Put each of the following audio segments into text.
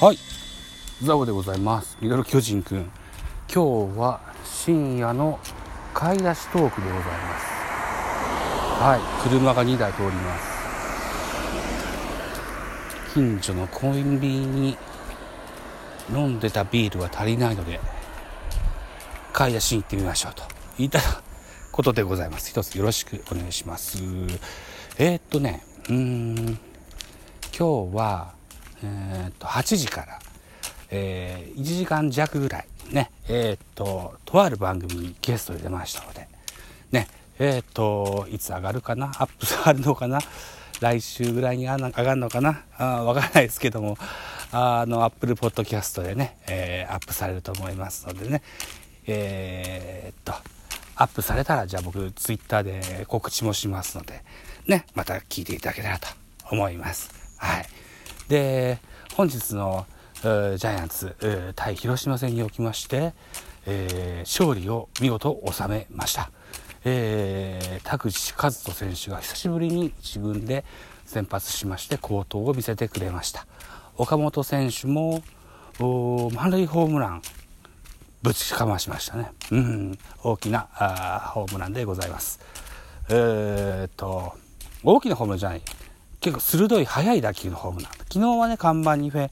はい。ザボでございます。ミドル巨人くん。今日は深夜の買い出しトークでございます。はい。車が2台通ります。近所のコンビニに飲んでたビールは足りないので買い出しに行ってみましょうと。言いたことでございます。一つよろしくお願いします。えー、っとね。うーん。今日はえー、っと8時から、えー、1時間弱ぐらいねえー、っととある番組にゲストで出ましたのでねえっといつ上がるかなアップされるのかな来週ぐらいに上がるのかなあわからないですけどもあのアップルポッドキャストでね、えー、アップされると思いますのでねえー、っとアップされたらじゃあ僕ツイッターで告知もしますのでねまた聞いていただけたらと思います。はい。で本日のジャイアンツ対広島戦におきまして、えー、勝利を見事収めました、えー、田口和人選手が久しぶりに1軍で先発しまして好投を見せてくれました。岡本選手も満塁ホームランぶちかましましたね、うん、大きなホームランでございます。えー、っと大きなホームランじゃない。結構鋭い速い打球のホームラン。昨日はね看板にフェ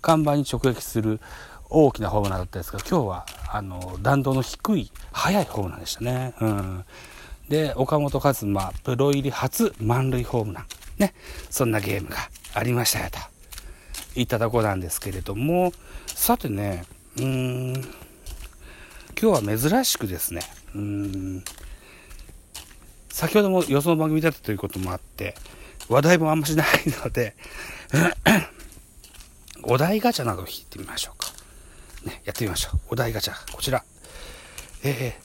看板に直撃する大きなホームランだったんですけど今日はあの弾道の低い速いホームランでしたね、うん、で岡本和真プロ入り初満塁ホームラン。ね。そんなゲームがありましたよと。いったとこなんですけれども。さてねうん。今日は珍しくですねうん。先ほども予想番組だったということもあって話題もあんましないので お題ガチャなど引いてみましょうか。ね、やってみましょう。お題ガチャ、こちら。え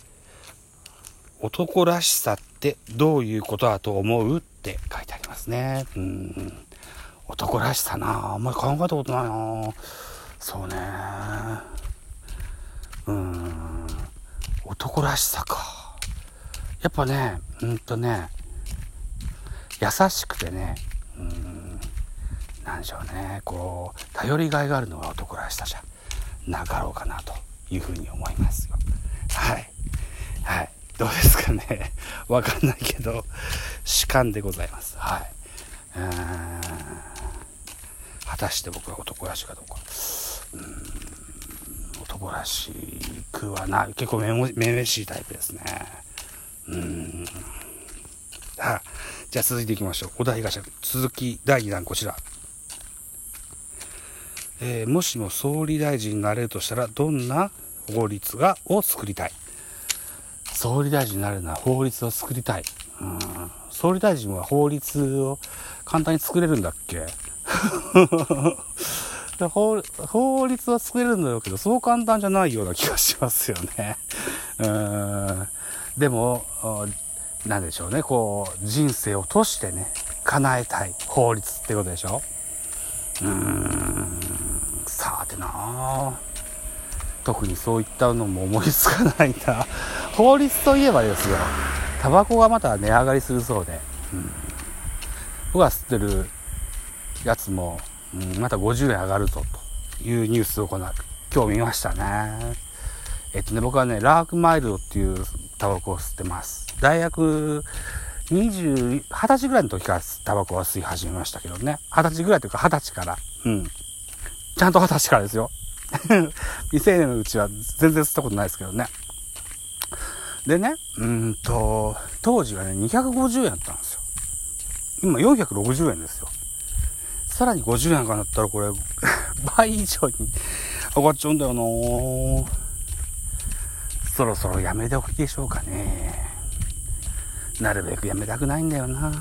ー、男らしさってどういうことだと思うって書いてありますね。うん。男らしさなあんまり考えたことないなそうねうん。男らしさか。やっぱね、うんとね、優しくてね。うん。何でしょうね。こう頼りがいがあるのが男らしさじゃなかろうかなというふうに思いますよ。はい。はい。どうですかね。わかんないけど主観でございます。はい。うん果たして僕は男らしいかどうか。うん。男らしくはない。結構めめめしいタイプですね。うん。じゃあ続いていきましょう。お題ガシャ。続き第2弾こちら。えー、もしも総理大臣になれるとしたらどんな法律がを作りたい？総理大臣になれるなら法律を作りたいうん総理大臣は法律を簡単に作れるんだっけ？法法律は作れるんだろうけどそう簡単じゃないような気がしますよねうんでもなんでしょうね。こう人生を通してね叶えたい法律ってことでしょ。うーん。さてな特にそういったのも思いつかないな。法律といえばですよ。タバコがまた値上がりするそうで、うん、僕が吸ってるやつも、ん、また50円上がるぞというニュースをこの今日見ましたね。えっとね僕はねラークマイルドっていうタバコを吸ってます大学20、20歳ぐらいの時からタバコは吸い始めましたけどね。20歳ぐらいというか20歳から。うん。ちゃんと20歳からですよ。未成年のうちは全然吸ったことないですけどね。でね、うんと、当時はね、250円だったんですよ。今460円ですよ。さらに50円上がったらこれ、倍以上に上がっちゃうんだよなそろそろやめておきでしょうかね。なるべくやめたくないんだよな。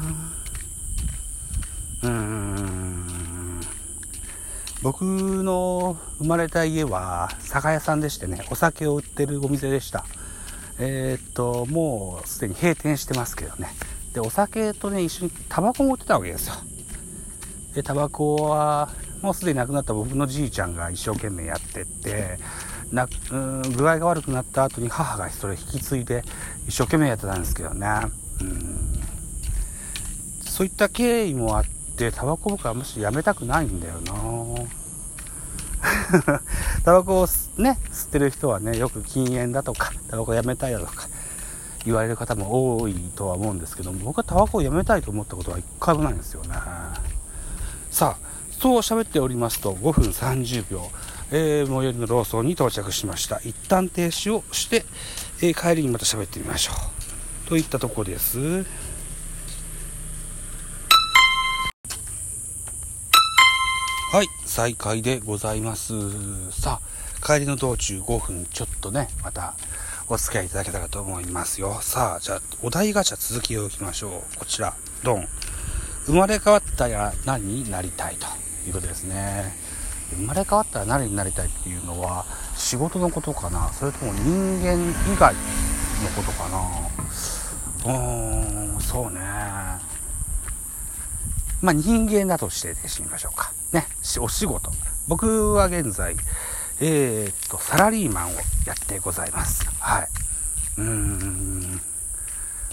うーん。僕の生まれた家は酒屋さんでしてねお酒を売ってるお店でした。えー、っともうすでに閉店してますけどね。でお酒とね一緒にタバコも売ってたわけですよ。でタバコはもうすでに亡くなった僕のじいちゃんが一生懸命やってってな具合が悪くなった後に母がそれ引き継いで一生懸命やってたんですけどね。うん。そういった経緯もあってタバコ僕はむしろやめたくないんだよな。タバコをね吸ってる人はねよく禁煙だとかタバコやめたいだとか言われる方も多いとは思うんですけども僕はタバコをやめたいと思ったことは一回もないんですよね。さあそう喋っておりますと5分30秒、えー、最寄りのローソンに到着しました。一旦停止をして、えー、帰りにまた喋ってみましょう。といったとこです。はい再開でございます。さあ帰りの道中5分ちょっとねまたお付き合いいただけたらと思いますよ。さあじゃあお題ガチャ続きをいきましょう。こちらドン。生まれ変わったら何になりたいということですね。生まれ変わったら何になりたいっていうのは仕事のことかな。それとも人間以外のことかな。うーんそうね。まあ人間だとしてしてみましょうか。ね。お仕事。僕は現在えー、っとサラリーマンをやってございます。はい。うん。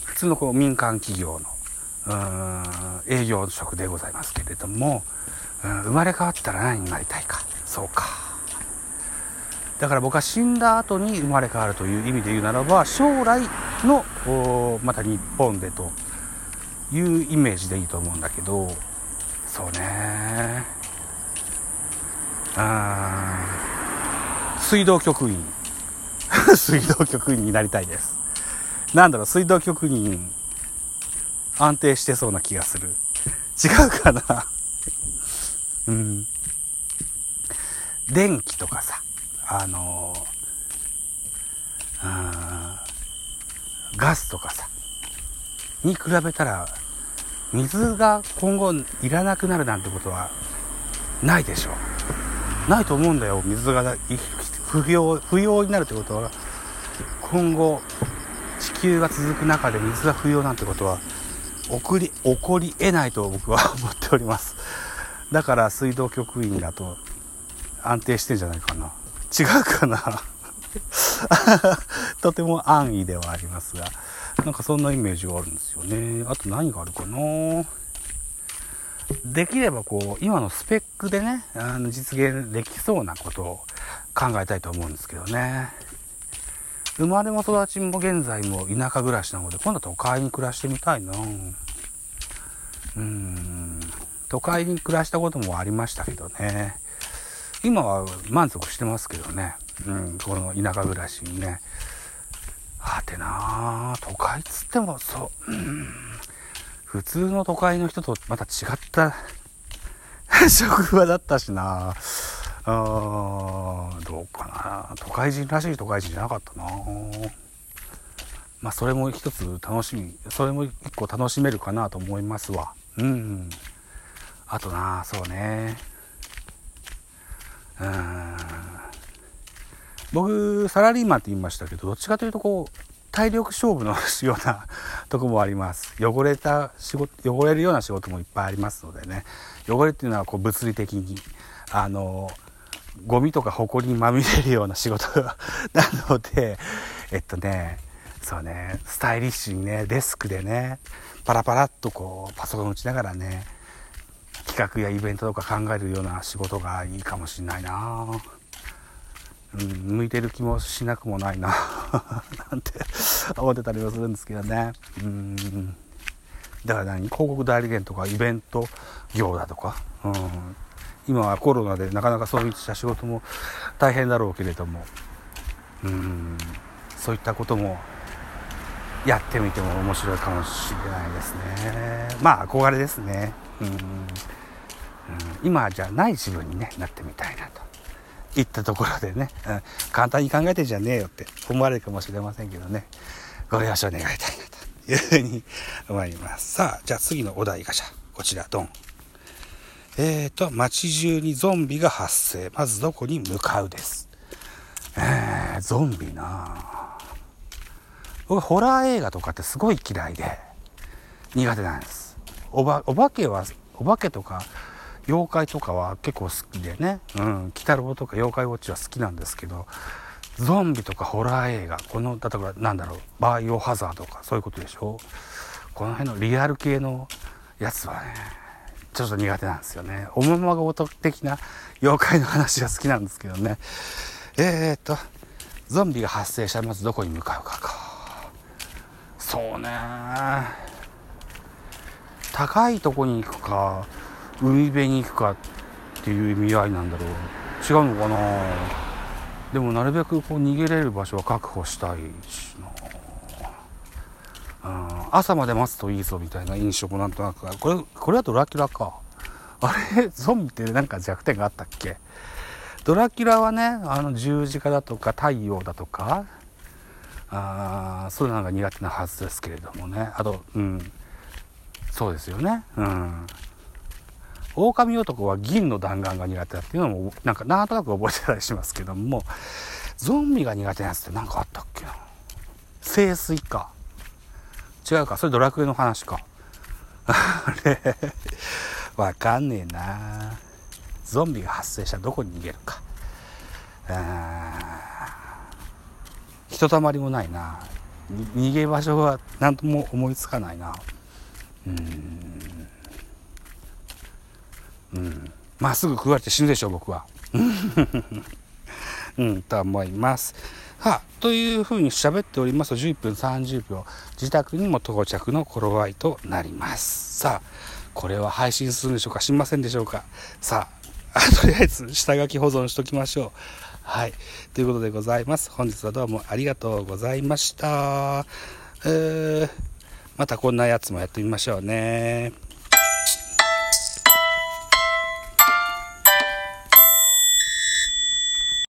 普通のこう民間企業の営業職でございますけれどもうん生まれ変わったら何になりたいか。そうか。だから僕は死んだ後に生まれ変わるという意味で言うならば将来のまた日本でというイメージでいいと思うんだけどそうね。あ水道局員。水道局員になりたいです。なんだろう水道局員。安定してそうな気がする。違うかな。うん。電気とかさあのガスとかさに比べたら水が今後いらなくなるなんてことはないでしょう。ないと思うんだよ。水が不要不要になるってことは。今後地球が続く中で水が不要なんてことは起こり起こり得ないと僕は思っております。だから水道局員だと安定してんじゃないかな。違うかな。とても安易ではありますがなんかそんなイメージがあるんですよね。あと何があるかな。できればこう今のスペックでねあの実現できそうなことを考えたいと思うんですけどね。生まれも育ちも現在も田舎暮らしなので今度は都会に暮らしてみたいな。うん。都会に暮らしたこともありましたけどね。今は満足してますけどね、うん、この田舎暮らしにね。はてな都会っつってもそう、うん、普通の都会の人とまた違った 職場だったしな。あどうかな。都会人らしい都会人じゃなかったな。まあそれも一つ楽しみそれも一個楽しめるかなと思いますわ。うん。あとなそうね。うん。僕サラリーマンって言いましたけどどっちかというとこう体力勝負のような とこもあります。汚れた仕事汚れるような仕事もいっぱいありますのでね。汚れっていうのはこう物理的にあのゴミとか埃にまみれるような仕事なのでえっとねそうねスタイリッシュにねデスクでねパラパラっとこうパソコン打ちながらね企画やイベントとか考えるような仕事がいいかもしんないな。うん、向いてる気もしなくもないな。なんて思ってたりもするんですけどね。うん。だから何？広告代理店とかイベント業だとか、うん、今はコロナでなかなかそういった仕事も大変だろうけれども。うん。そういったこともやってみても面白いかもしれないですね。まあ憧れですね。うん、今じゃない自分に、ね、なってみたいなと。いったところでね、うん、簡単に考えてんじゃねえよって思われるかもしれませんけどね。ご了承願いたいなというふうに思います。さあじゃあ次のお題ガチャこちらドン。えーと街中にゾンビが発生。まずどこに向かうです。えー、ゾンビな。僕ホラー映画とかってすごい嫌いで苦手なんです。おばお化けはお化けとか妖怪とかは結構好きでね「うん、鬼太郎」とか「妖怪ウォッチ」は好きなんですけどゾンビとかホラー映画この例えばなんだろうバイオハザードとかそういうことでしょ？この辺のリアル系のやつはねちょっと苦手なんですよね。おままごと的な妖怪の話が好きなんですけどね。えー、っと、ゾンビが発生したらまずどこに向かうかか。そうね高いとこに行くか、海辺に行くかっていう意味合いなんだろう。違うのかな。でもなるべくこう逃げれる場所は確保したいしな、うん、朝まで待つといいぞみたいな印象もなんとなくこれこれはドラキュラか。あれ？ゾンビってなんか弱点があったっけ？ドラキュラはねあの十字架だとか太陽だとか。あそういうのが苦手なはずですけれどもね。あとうん。そうですよね。うん。狼男は銀の弾丸が苦手だっていうのもなんかなんとなく覚えてたりしますけどもゾンビが苦手なやつって何かあったっけな。清水か。違うか。それドラクエの話か。あれわかんねえな。ゾンビが発生したらどこに逃げるか。ひとたまりもないな。逃げ場所は何とも思いつかないな。うん。まっすぐ食われて死ぬでしょう僕は。うん。と思います。は、というふうに喋っております。と11分30秒。自宅にも到着の頃合いとなります。さあこれは配信するんでしょうか？知りませんでしょうか？さあ とりあえず下書き保存しときましょう。はい。ということでございます。本日はどうもありがとうございました。えー、またこんなやつもやってみましょうね。